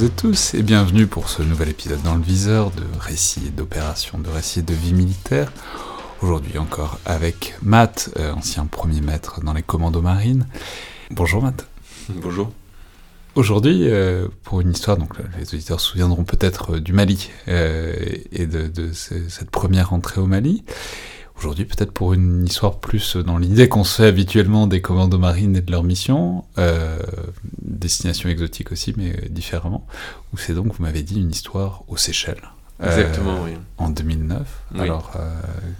toutes et tous, et bienvenue pour ce nouvel épisode dans le viseur de récits et d'opérations, de récits et de vie militaire. Aujourd'hui encore avec Matt, euh, ancien premier maître dans les commandos marines. Bonjour Matt. Bonjour. Aujourd'hui, euh, pour une histoire, donc les auditeurs se souviendront peut-être euh, du Mali euh, et de, de ce- cette première entrée au Mali. Aujourd'hui, peut-être pour une histoire plus dans l'idée qu'on se fait habituellement des commandos marines et de leur mission, euh, destination exotique aussi, mais différemment, où c'est donc, vous m'avez dit, une histoire aux Seychelles. Euh, Exactement, oui. en 2009. Oui. Alors, euh,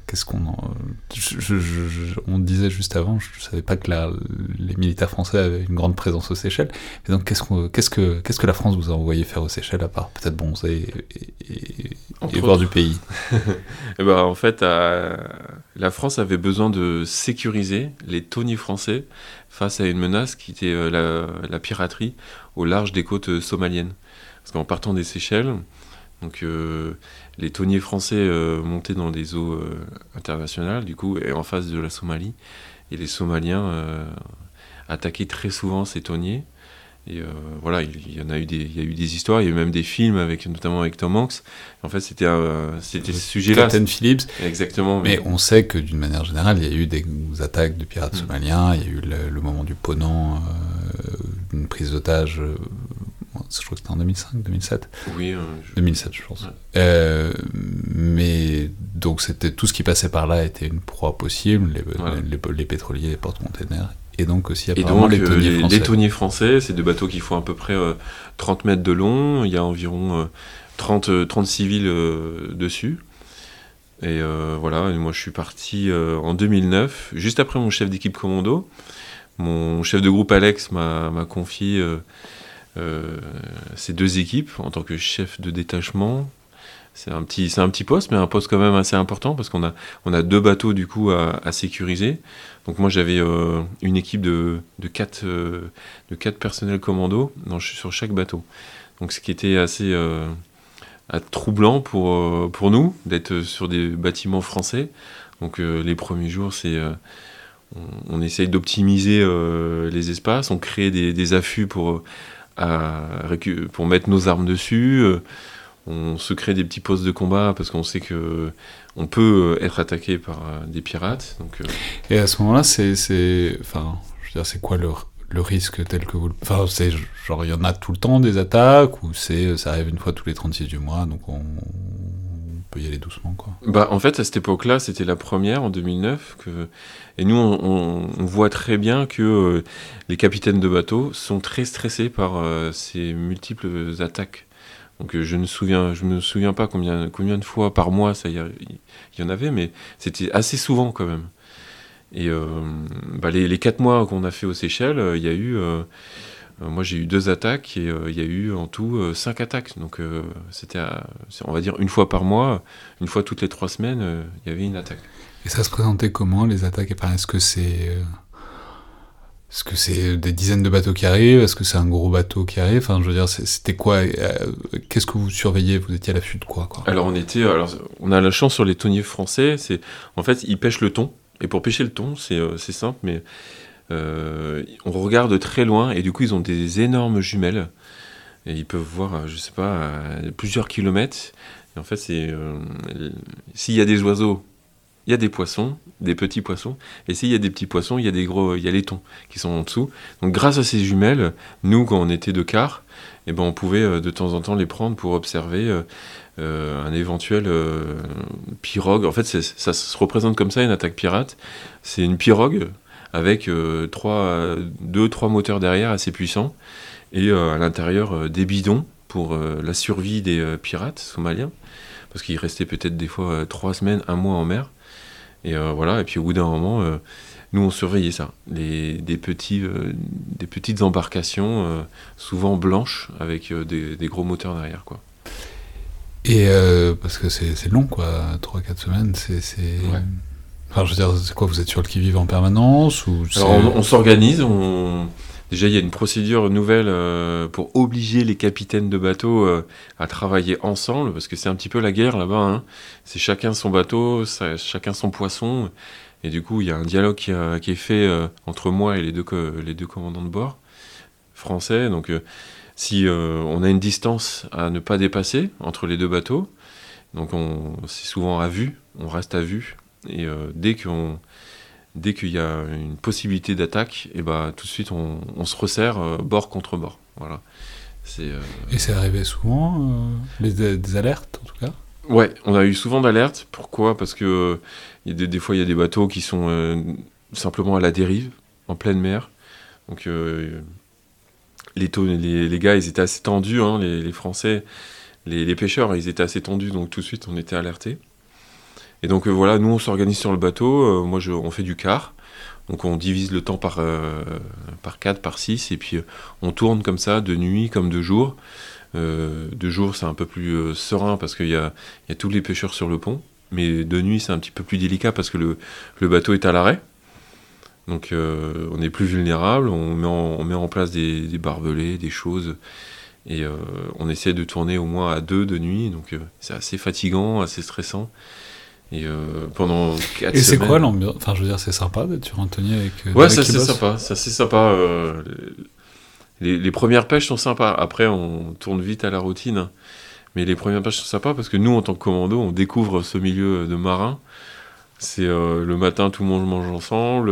qu'est-ce qu'on en... je- je- je- je- on disait juste avant, je ne savais pas que la- les militaires français avaient une grande présence aux Seychelles. Et donc, qu'est-ce, qu'on- qu'est-ce, que, qu'est-ce que la France vous a envoyé faire aux Seychelles, à part peut-être bronzer et, et, et voir du pays? Eh ben, en fait, euh, la France avait besoin de sécuriser les tonniers français face à une menace qui était la, la piraterie au large des côtes somaliennes. Parce qu'en partant des Seychelles, donc, euh, les tonniers français euh, montaient dans des eaux euh, internationales, du coup, et en face de la Somalie. Et les Somaliens euh, attaquaient très souvent ces tonniers. Et voilà, il y en a eu des, il y a eu des histoires, il y a eu même des films avec, notamment avec Tom Hanks. En fait, c'était c'était ce sujet-là. Captain Phillips. Exactement. Mais on sait que d'une manière générale, il y a eu des attaques de pirates Mm. somaliens, il y a eu le, le moment du Ponant, une prise d'otage, je crois que c'était en 2005, 2007. Oui, euh, je- 2007, je pense. Ouais. Euh, mais donc c'était tout ce qui passait par là était une proie possible, les, Voilà. les, les pétroliers, les porte-containers, et donc aussi Et apparemment donc, les euh, tonniers français. les tonniers français, c'est des bateaux qui font à peu près euh, 30 mètres de long. Il y a environ euh, 30, euh, 30 civils euh, dessus. Et euh, voilà, et moi je suis parti euh, en 2009, juste après mon chef d'équipe commando. Mon chef de groupe Alex m'a confié euh, euh, ces deux équipes en tant que chef de détachement. C'est un, petit, c'est un petit poste, mais un poste quand même assez important parce qu'on a, on a deux bateaux du coup à, sécuriser. Donc moi j'avais euh, une équipe de, de, quatre, euh, de quatre personnels commando sur chaque bateau. Donc ce qui était assez euh, troublant pour, euh, pour nous d'être sur des bâtiments français. Donc euh, les premiers jours c'est... euh, on, essaye d'optimiser euh, les espaces, on crée des, affûts pour, euh, pour mettre nos armes dessus. euh, on se crée des petits postes de combat parce qu'on sait que on peut euh, être attaqué par euh, des pirates. Et à ce moment-là, c'est, enfin, je veux dire, c'est quoi le, risque tel que vous, le- enfin, c'est genre il y en a tout le temps des attaques ou c'est, ça arrive une fois tous les 36 du mois, donc on, on peut y aller doucement, quoi. Bah, en fait, à cette époque-là, c'était la première en 2009. Que... Et nous, on, voit très bien que euh, les capitaines de bateaux sont très stressés par euh, ces multiples attaques. Donc, euh, je ne souviens, je me souviens pas combien, combien de fois par mois ça y, y en avait, mais c'était assez souvent quand même. Et bah, les, quatre mois qu'on a fait aux Seychelles, il y a eu. Euh, moi, j'ai eu deux attaques et euh, il y a eu en tout euh, cinq attaques. Donc, c'était, on va dire, une fois par mois, une fois toutes les trois semaines, il y avait une attaque. Et ça se présentait comment les attaques? Est-ce que c'est est-ce que c'est des dizaines de bateaux qui arrivent? Est-ce que c'est un gros bateau qui arrive? Enfin, je veux dire, c'était quoi euh, Qu'est-ce que vous surveillez? Vous étiez à l'affût de quoi, quoi? Alors, on était, alors, on a la chance sur les tonniers français, c'est, en fait, ils pêchent le thon. Et pour pêcher le thon, c'est, euh, c'est simple, mais euh, on regarde très loin et du coup, ils ont des énormes jumelles. Et ils peuvent voir, euh, je sais pas, à plusieurs kilomètres. En fait, c'est euh, s'il y a des oiseaux, il y a des poissons, des petits poissons. Et s'il y a des petits poissons, il y a des gros, il y a les thons qui sont en dessous. Donc, grâce à ces jumelles, nous, quand on était de quart, eh ben, on pouvait euh, de temps en temps les prendre pour observer euh, euh, un éventuel euh, pirogue. En fait, ça se représente comme ça une attaque pirate. C'est une pirogue avec euh, trois, deux, trois moteurs derrière assez puissants et euh, à l'intérieur euh, des bidons pour euh, la survie des euh, pirates somaliens parce qu'il restait peut-être des fois euh, trois semaines, un mois en mer. Et euh, voilà. Et puis au bout d'un moment, euh, nous on surveillait ça, les, des petits, euh, des petites embarcations euh, souvent blanches avec euh, des, des gros moteurs derrière quoi. Et euh, parce que c'est long, quoi, 3-4 semaines, c'est. c'est- Ouais. Enfin, je veux dire, c'est quoi Vous êtes sur le qui-vive en permanence ou c'est- Alors on, on s'organise, on... déjà il y a une procédure nouvelle euh, pour obliger les capitaines de bateaux euh, à travailler ensemble, parce que c'est un petit peu la guerre là-bas, hein. c'est chacun son bateau, ça- chacun son poisson, et du coup il y a un dialogue qui, a- qui est fait euh, entre moi et les deux, les deux commandants de bord français, donc si on a une distance à ne pas dépasser entre les deux bateaux, donc c'est souvent à vue, on reste à vue, et dès qu'on dès qu'il y a une possibilité d'attaque, et bah, tout de suite on, se resserre bord contre bord. Voilà. Et c'est arrivé souvent, des, alertes en tout cas? Ouais, on a eu souvent d'alertes. Pourquoi? Parce que des, fois il y a des bateaux qui sont simplement à la dérive, en pleine mer. Donc euh, les, gars, ils étaient assez tendus, hein, les, Français, les, pêcheurs, ils étaient assez tendus, donc tout de suite on était alertés. Et donc euh, voilà, nous on s'organise sur le bateau, euh, moi on fait du quart, donc on divise le temps par, par 4, par 6, et puis on tourne comme ça, de nuit comme de jour. de jour c'est un peu plus serein parce qu'il y a, tous les pêcheurs sur le pont, mais de nuit c'est un petit peu plus délicat parce que le, le bateau est à l'arrêt. Donc euh, on est plus vulnérable, on met en, on met en place des, barbelés, des choses, et euh, on essaie de tourner au moins à deux de nuit, donc euh, c'est assez fatigant, assez stressant. Et pendant quatre Et c'est quoi l'ambiance? Enfin, je veux dire, c'est sympa d'être sur Anthony avec. ouais, ça c'est sympa, ça c'est sympa. Les, les, premières pêches sont sympas. Après, on tourne vite à la routine. Mais les premières pêches sont sympas parce que nous, en tant que commando, on découvre ce milieu de marins. C'est euh, le matin, tout le monde mange ensemble.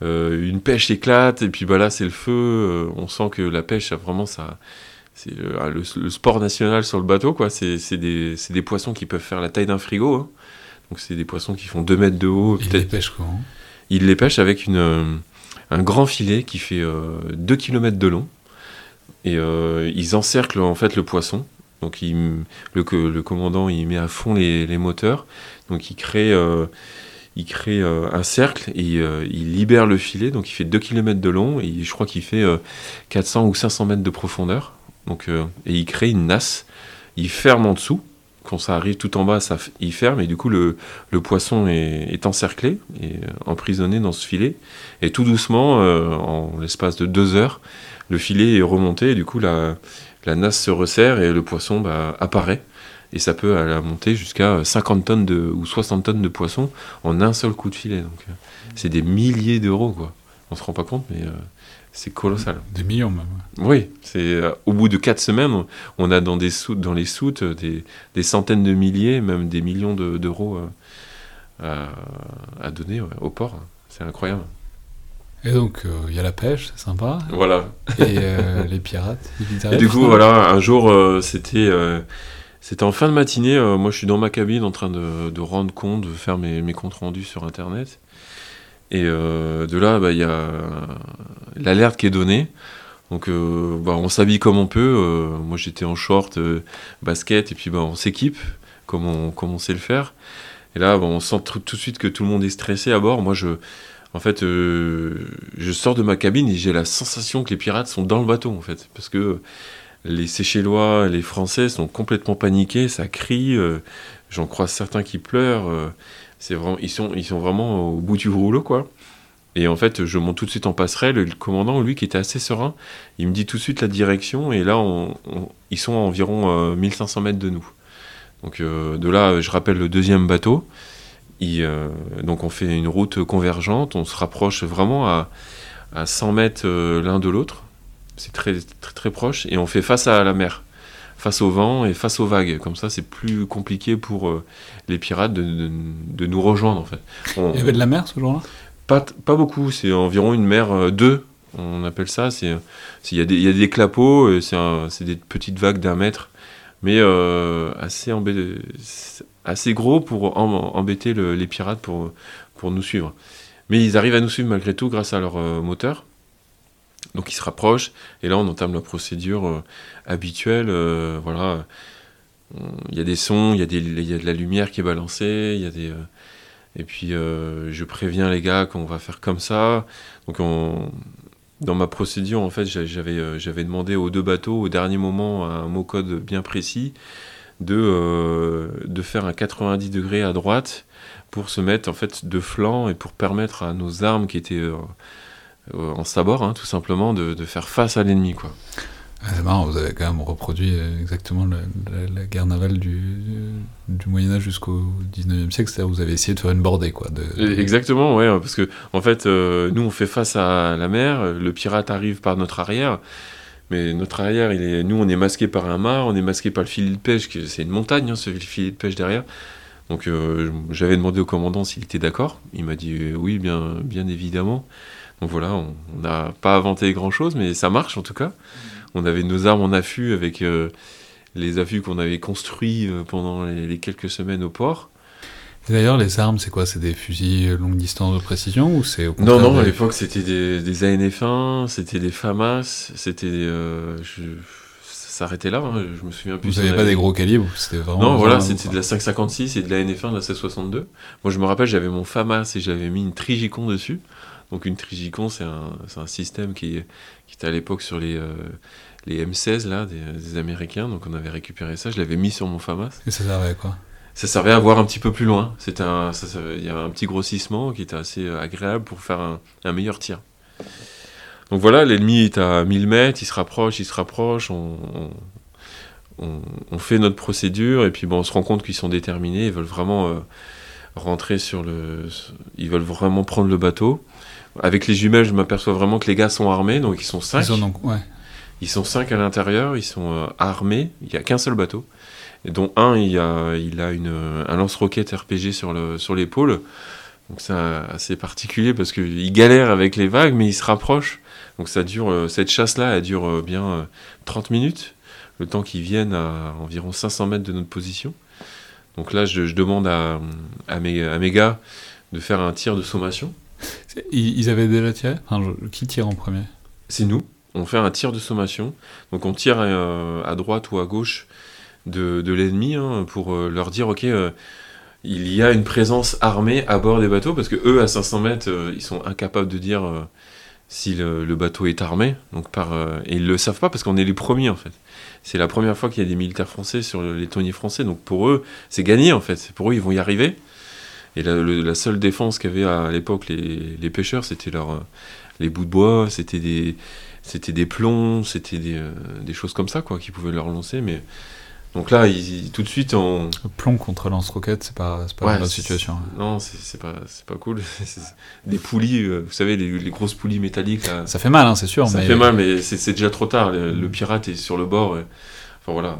Euh, une pêche éclate, et puis bah, là, c'est le feu. Euh, on sent que la pêche, vraiment, ça. C'est le, sport national sur le bateau, quoi. C'est des, des, poissons qui peuvent faire la taille d'un frigo. Hein. Donc, c'est des poissons qui font 2 mètres de haut. Ils les pêchent comment? Ils les pêchent avec une, un grand filet qui fait 2 km de long. Et ils encerclent en fait le poisson. Donc il, le, le, commandant il met à fond les, les moteurs. Donc il crée, euh, il crée euh, un cercle et euh, il libère le filet. Donc il fait 2 km de long et je crois qu'il fait 400 ou 500 mètres de profondeur. Donc, et il crée une nasse. Il ferme en dessous. Quand ça arrive tout en bas, ça, il ferme et du coup le, le poisson est, encerclé et emprisonné dans ce filet. Et tout doucement, en l'espace de deux heures, le filet est remonté et du coup la, la nasse se resserre et le poisson bah, apparaît. Et ça peut aller monter jusqu'à 50 tonnes de, ou 60 tonnes de poisson en un seul coup de filet. Donc, euh, c'est des milliers d'euros, quoi. On se rend pas compte, mais euh, c'est colossal. Des millions même. Oui, c'est euh, au bout de 4 semaines, on a dans, des soutes, dans les soutes des, des centaines de milliers, même des millions d'euros à, à, donner au port. C'est incroyable. Et donc, il y a la pêche, c'est sympa. Voilà. Et les pirates, Et du coup, voilà, un jour, c'était c'était en fin de matinée, euh, moi je suis dans ma cabine en train de, rendre compte, de faire mes, comptes rendus sur internet. Et euh, de là, bah, il y a l'alerte qui est donnée. Donc euh, bah, on s'habille comme on peut. moi j'étais en short, basket, et puis bah, on s'équipe comme on, comme on sait le faire. Et là, on sent tout de suite que tout le monde est stressé à bord. Moi je, en fait, je sors de ma cabine et j'ai la sensation que les pirates sont dans le bateau en fait. Parce que les Séchellois, les Français sont complètement paniqués, ça crie. Euh, j'en croise certains qui pleurent. Euh, c'est vraiment, ils sont, ils sont vraiment au bout du rouleau, quoi. Et en fait, je monte tout de suite en passerelle. Le commandant, lui, qui était assez serein, il me dit tout de suite la direction. Et là, ils sont à environ 1500 euh, mètres de nous. Donc de là, je rappelle le deuxième bateau. donc on fait une route convergente. On se rapproche vraiment à, à 100 mètres l'un de l'autre c'est très, très proche, et on fait face à la mer, face au vent et face aux vagues. Comme ça, c'est plus compliqué pour euh, les pirates de, de, nous rejoindre, en fait. Il y avait de la mer ce jour-là? Pas, pas beaucoup, c'est environ une mer 2, euh, on appelle ça. Il y, a des, y a des clapots, c'est des petites vagues d'un mètre, mais euh, assez, assez gros pour embêter les pirates pour, pour nous suivre. Mais ils arrivent à nous suivre malgré tout grâce à leur moteur. Donc ils se rapprochent, et là on entame la procédure euh, habituelle. Euh, voilà, il y a des sons, il y, a de la lumière qui est balancée, il y a des. Euh, et puis je préviens les gars qu'on va faire comme ça. Donc dans ma procédure, en fait, j'avais, demandé aux deux bateaux, au dernier moment, un mot code bien précis, de, de faire un 90 degrés à droite pour se mettre en fait de flanc et pour permettre à nos armes qui étaient en sabord, hein, tout simplement, de, faire face à l'ennemi. quoi. Ah, c'est marrant, vous avez quand même reproduit euh, exactement la, guerre navale du, du Moyen-Âge jusqu'au 19e siècle, c'est-à-dire vous avez essayé de faire une bordée. Quoi, de, Exactement, ouais, parce que en fait, euh, nous on fait face à la mer, le pirate arrive par notre arrière, Mais notre arrière, il est, nous, on est masqué par un mât, on est masqué par le filet de pêche, c'est une montagne, hein, ce filet de pêche derrière. Donc euh, j'avais demandé au commandant s'il était d'accord. Il m'a dit euh, oui, bien, bien évidemment. Donc voilà, on n'a pas inventé grand-chose, mais ça marche en tout cas. On avait nos armes en affût avec euh, les affûts qu'on avait construits euh, pendant les, les quelques semaines au port. D'ailleurs, les armes, c'est quoi? C'est des fusils longue distance de précision ou c'est Non, non, à l'époque c'était des, des ANF1, c'était des FAMAS, c'était des... euh, je- s'arrêtait là, hein, je me souviens plus. Vous n'avez pas avait- des gros calibres C'était vraiment. Non, voilà, c'était de la 556 et de la NF1, de la 1662. Moi, je me rappelle, j'avais mon FAMAS et j'avais mis une Trigicon dessus. Donc, une Trigicon, c'est un, un système qui, qui était à l'époque sur les, euh, les M16 là, des, des Américains. Donc, on avait récupéré ça. Je l'avais mis sur mon FAMAS. Et ça servait à quoi? Ça servait à voir un petit peu plus loin. C'était il y avait un petit grossissement qui était assez euh, agréable pour faire un, un meilleur tir. Donc voilà, l'ennemi est à 1000 mètres, il se rapproche, il se rapproche, on, on- on- on fait notre procédure et puis bon, on se rend compte qu'ils sont déterminés, ils veulent vraiment euh, rentrer sur le... Ils veulent vraiment prendre le bateau. Avec les jumelles, je m'aperçois vraiment que les gars sont armés, donc ils sont 5. Ils ont donc- ouais. Ils sont cinq à l'intérieur, ils sont euh, armés, il n'y a qu'un seul bateau, et dont un, il a, il a une, un lance-roquette RPG sur le- sur l'épaule. Donc c'est assez particulier parce qu'il galère avec les vagues, mais il se rapproche. Donc ça dure, euh, cette chasse-là, elle dure euh, bien euh, 30 minutes, le temps qu'ils viennent à environ 500 mètres de notre position. Donc là, je, je demande à, à, mes, à mes gars de faire un tir de sommation. Ils, avaient déjà tiré Qui tire en premier C'est nous. On fait un tir de sommation. Donc on tire euh, à droite ou à gauche de, l'ennemi hein, pour euh, leur dire ok, euh, il y a une présence armée à bord des bateaux parce que eux à 500 mètres ils sont incapables de dire si le, bateau est armé. Donc par et ils le savent pas parce qu'on est les premiers en fait. C'est la première fois qu'il y a des militaires français sur le- les tonniers français. Donc pour eux c'est gagné en fait. Pour eux ils vont y arriver. Et la, le- la seule défense qu'avaient à l'époque les, les pêcheurs c'était leur euh, les bouts de bois, c'était des c'était des plombs, c'était des, euh, des choses comme ça quoi qui pouvaient leur lancer. Mais donc là, ils, tout de suite, on... Le plomb contre lance-roquette, c'est pas, c'est pas Ouais, la situation. hein. non, c'est pas c'est pas cool. Des poulies, euh, vous savez, les, les grosses poulies métalliques là. Ça fait mal, hein, c'est sûr. Ça mais... fait mal, mais c'est c'est déjà trop tard. Le, le pirate est sur le bord. et- Enfin voilà.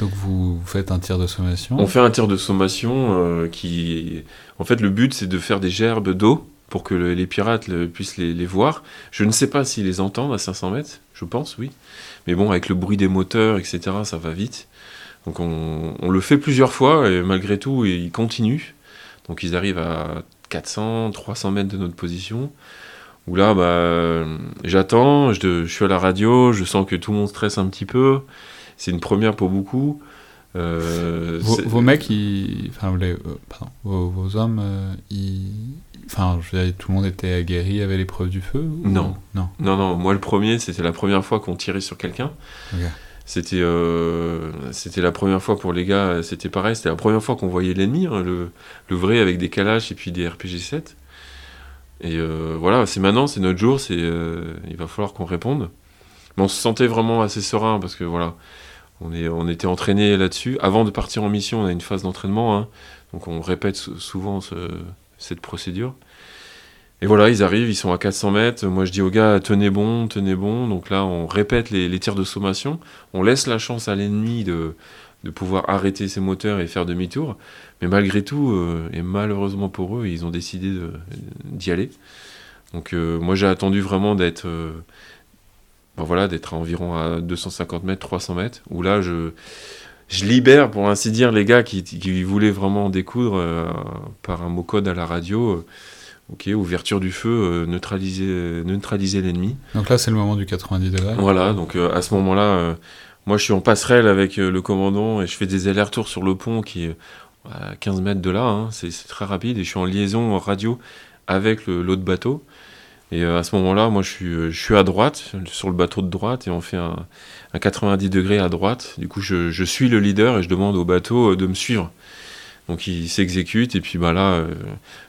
Donc vous, faites un tir de sommation. On fait un tir de sommation euh, qui, en fait, le but c'est de faire des gerbes d'eau pour que le- les pirates puissent les, voir. Je ne sais pas s'ils les entendent à 500 mètres, je pense, oui. Mais bon, avec le bruit des moteurs, etc., ça va vite. Donc on, on le fait plusieurs fois et malgré tout, ils continuent. Donc ils arrivent à 400, 300 mètres de notre position. Où là, bah, j'attends, je, je suis à la radio, je sens que tout le monde stresse un petit peu. C'est une première pour beaucoup. Euh, Vos, mecs, ils... enfin, les- euh, pardon, vos, vos hommes, euh, ils... enfin, je veux dire, tout le monde était aguerri avec l'épreuve du feu ou- Non. Non. Non, non, moi le premier, c'était la première fois qu'on tirait sur quelqu'un. C'était euh, c'était la première fois pour les gars, c'était pareil, c'était la première fois qu'on voyait l'ennemi, hein, le, le vrai avec des calaches et puis des RPG-7. Et euh, voilà, c'est maintenant, c'est notre jour, c'est il va falloir qu'on réponde. Mais on se sentait vraiment assez serein parce que voilà, on, était entraîné là-dessus. Avant de partir en mission, on a une phase d'entraînement, hein, donc on répète sou- souvent ce- cette procédure. Et voilà, ils arrivent, ils sont à 400 mètres. Moi, je dis aux gars, tenez bon, tenez bon. Donc là, on répète les, tirs de sommation. On laisse la chance à l'ennemi de, pouvoir arrêter ses moteurs et faire demi-tour. Mais malgré tout, euh, et malheureusement pour eux, ils ont décidé d'y aller. Donc euh, moi, j'ai attendu vraiment d'être euh, ben voilà, d'être à environ à 250 mètres, 300 mètres, où là, je, je libère, pour ainsi dire, les gars qui, qui voulaient vraiment découdre euh, par un mot code à la radio. euh, Ok, ouverture du feu, euh, neutraliser, neutraliser l'ennemi. Donc là, c'est le moment du 90 degrés. Voilà, donc à ce moment-là, moi je suis en passerelle avec le commandant et je fais des allers-retours sur le pont qui est à 15 mètres de là, hein, c'est très rapide, et je suis en liaison en radio avec l'autre bateau. Et euh, à ce moment-là, moi je suis, euh, je suis à droite, sur le bateau de droite, et on fait un, un 90 degrés à droite. Du coup, je, suis le leader et je demande au bateau euh, de me suivre. Donc il s'exécute, et puis bah, là,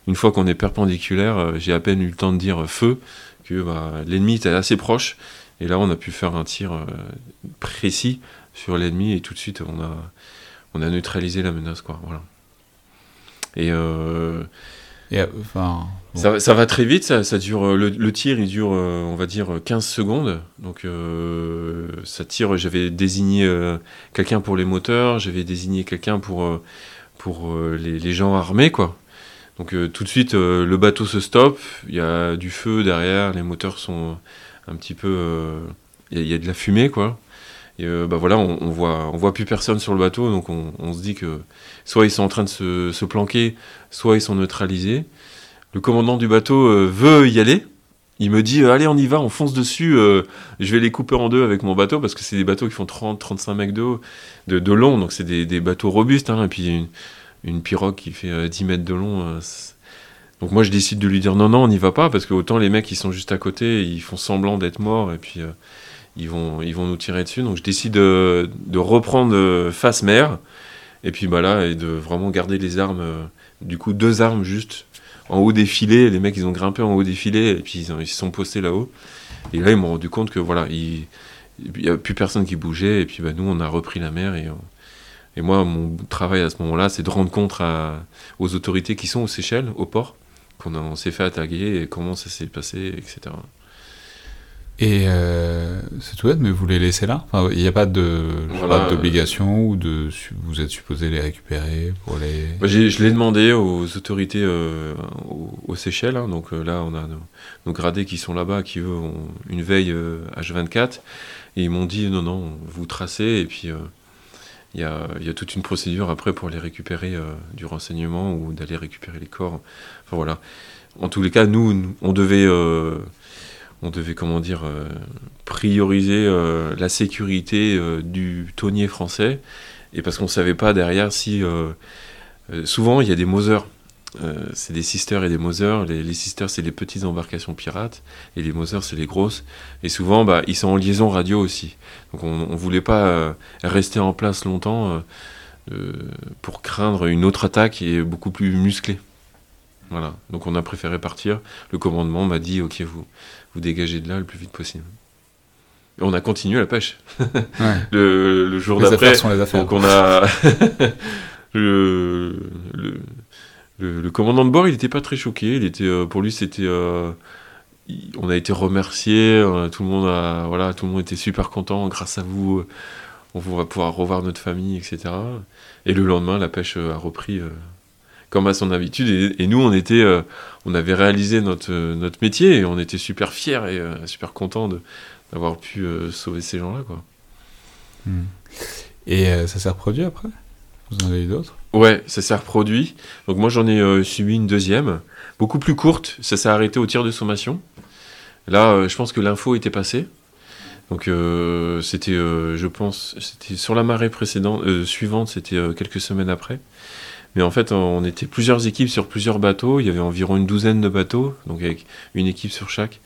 une fois qu'on est perpendiculaire, j'ai à peine eu le temps de dire feu, que bah, l'ennemi était assez proche. Et là, on a pu faire un tir précis sur l'ennemi et tout de suite, on a, neutralisé la menace. Quoi, voilà. Et Ça, va- très vite, ça, dure, euh, le, tir il dure, euh, on va dire, 15 secondes. Donc euh, ça tire, j'avais désigné euh, quelqu'un pour les moteurs, j'avais désigné quelqu'un pour, euh, pour euh, les, gens armés, quoi. Donc euh, tout de suite, euh, le bateau se stoppe, il y a du feu derrière, les moteurs sont un petit peu... euh, Il y, y a de la fumée, quoi. Et euh, bah voilà, on, on voit, on voit plus personne sur le bateau, donc on, on se dit que soit ils sont en train de se, se planquer, soit ils sont neutralisés. Le commandant du bateau euh, veut y aller. Il me dit euh, Allez, on y va, on fonce dessus. je vais les couper en deux avec mon bateau parce que c'est des bateaux qui font 30-35 mètres de, de, de long. Donc, c'est des, des bateaux robustes. hein, et puis, une, une pirogue qui fait euh, 10 mètres de long. donc, moi, je décide de lui dire Non, non, on n'y va pas parce que autant les mecs, ils sont juste à côté, ils font semblant d'être morts et puis ils, vont, ils vont nous tirer dessus. Donc, je décide euh, de reprendre euh, face mer. Et puis, bah et de vraiment garder les armes. euh, du coup, deux armes juste en haut des filets. Les mecs, ils ont grimpé en haut des filets et puis ils, se sont postés là-haut. Et là, ils m'ont rendu compte que voilà, il n'y a plus personne qui bougeait. Et puis bah, nous, on a repris la mer. Et, euh, moi, mon travail à ce moment-là, c'est de rendre compte aux autorités qui sont aux Seychelles, au port, qu'on s'est fait attaquer et comment ça s'est passé, etc. Et euh, c'est tout bête, mais vous les laissez là? Enfin, Il n'y a pas sais Voilà. d'obligation ou de vous êtes supposé les récupérer pour les. Je l'ai demandé aux autorités euh, aux, aux Seychelles. hein. donc euh, là, on a nos, nos gradés qui sont là-bas, qui eux ont une veille euh, H24. Et ils m'ont dit non, non, vous tracez. Et puis, euh, il y, a, il y a toute une procédure après pour les récupérer euh, du renseignement ou d'aller récupérer les corps. Enfin voilà. En tous les cas, nous, on devait. On devait, comment dire, euh, prioriser euh, la sécurité euh, du tonnier français. Et parce qu'on ne savait pas derrière si. souvent, il y a des Mosers. Euh, c'est des sisters et des Mosers. Les, sisters, c'est les petites embarcations pirates. Et les Mosers, c'est les grosses. Et souvent, bah, ils sont en liaison radio aussi. Donc, on ne voulait pas rester en place longtemps pour craindre une autre attaque est beaucoup plus musclée. Voilà. Donc, on a préféré partir. Le commandement m'a dit Ok, vous, vous dégagez de là le plus vite possible. Et on a continué la pêche. Ouais. Le, le jour d'après. sont les affaires. Donc on a le, le, le- le commandant de bord, il n'était pas très choqué. Il était, euh, pour lui, c'était, euh, on a été remercié. euh, tout le monde a, voilà, tout le monde était super content. Grâce à vous, on va pouvoir revoir notre famille, etc. Et le lendemain, la pêche a repris. euh, comme à son habitude, et, et nous on était, euh, on avait réalisé notre, euh, notre métier et on était super fiers et euh, super contents d'avoir pu sauver ces gens-là, quoi. Hmm. Et ça s'est reproduit après? Vous en avez eu d'autres? Ouais, ça s'est reproduit. Donc moi j'en ai subi une deuxième, beaucoup plus courte. Ça s'est arrêté au tir de sommation. Là, je pense que l'info était passée. Donc euh, c'était, euh, je pense, c'était sur la marée précédente, euh, suivante, c'était quelques semaines après. Mais en fait, on était plusieurs équipes sur plusieurs bateaux. Il y avait environ une douzaine de bateaux, donc avec une équipe sur chaque.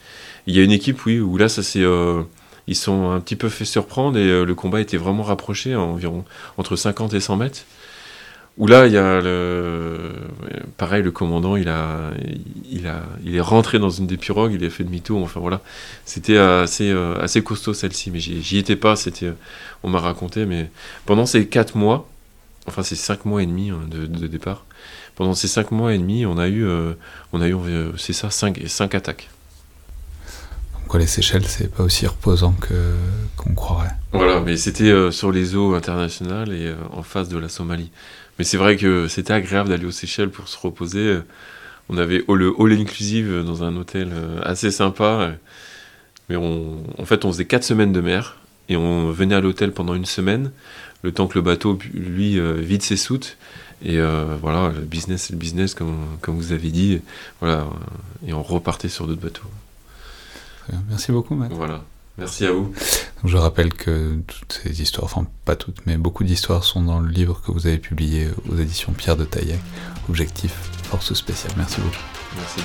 Il y a une équipe, oui, où là, ça s'est, euh, ils sont un petit peu fait surprendre et euh, le combat était vraiment rapproché, à environ entre 50 et 100 mètres. Où là, il y a le, pareil, le commandant, il a, il a, il est rentré dans une des pirogues, il a fait demi-tour. Enfin voilà, c'était assez, euh, assez costaud celle-ci, mais j'y étais pas. C'était, on m'a raconté, mais pendant ces quatre mois, enfin ces cinq mois et demi hein, de, de départ, pendant ces cinq mois et demi, on a eu, euh, on a eu, euh, c'est ça, cinq, cinq attaques. Quoi les Seychelles, c'est pas aussi reposant que qu'on croirait. Voilà, mais c'était euh, sur les eaux internationales et euh, en face de la Somalie. Mais c'est vrai que c'était agréable d'aller aux Seychelles pour se reposer. On avait le all inclusive dans un hôtel assez sympa. Mais on, en fait, on faisait quatre semaines de mer et on venait à l'hôtel pendant une semaine, le temps que le bateau, lui, euh, vide ses soutes. Et euh, voilà, le business, c'est le business, comme, comme vous avez dit. Voilà, euh, et on repartait sur d'autres bateaux. Merci beaucoup, Matt. Voilà. Merci à vous. Je rappelle que toutes ces histoires, enfin pas toutes, mais beaucoup d'histoires sont dans le livre que vous avez publié aux éditions Pierre de Taillac, Objectif Force Spéciale. Merci beaucoup. Merci.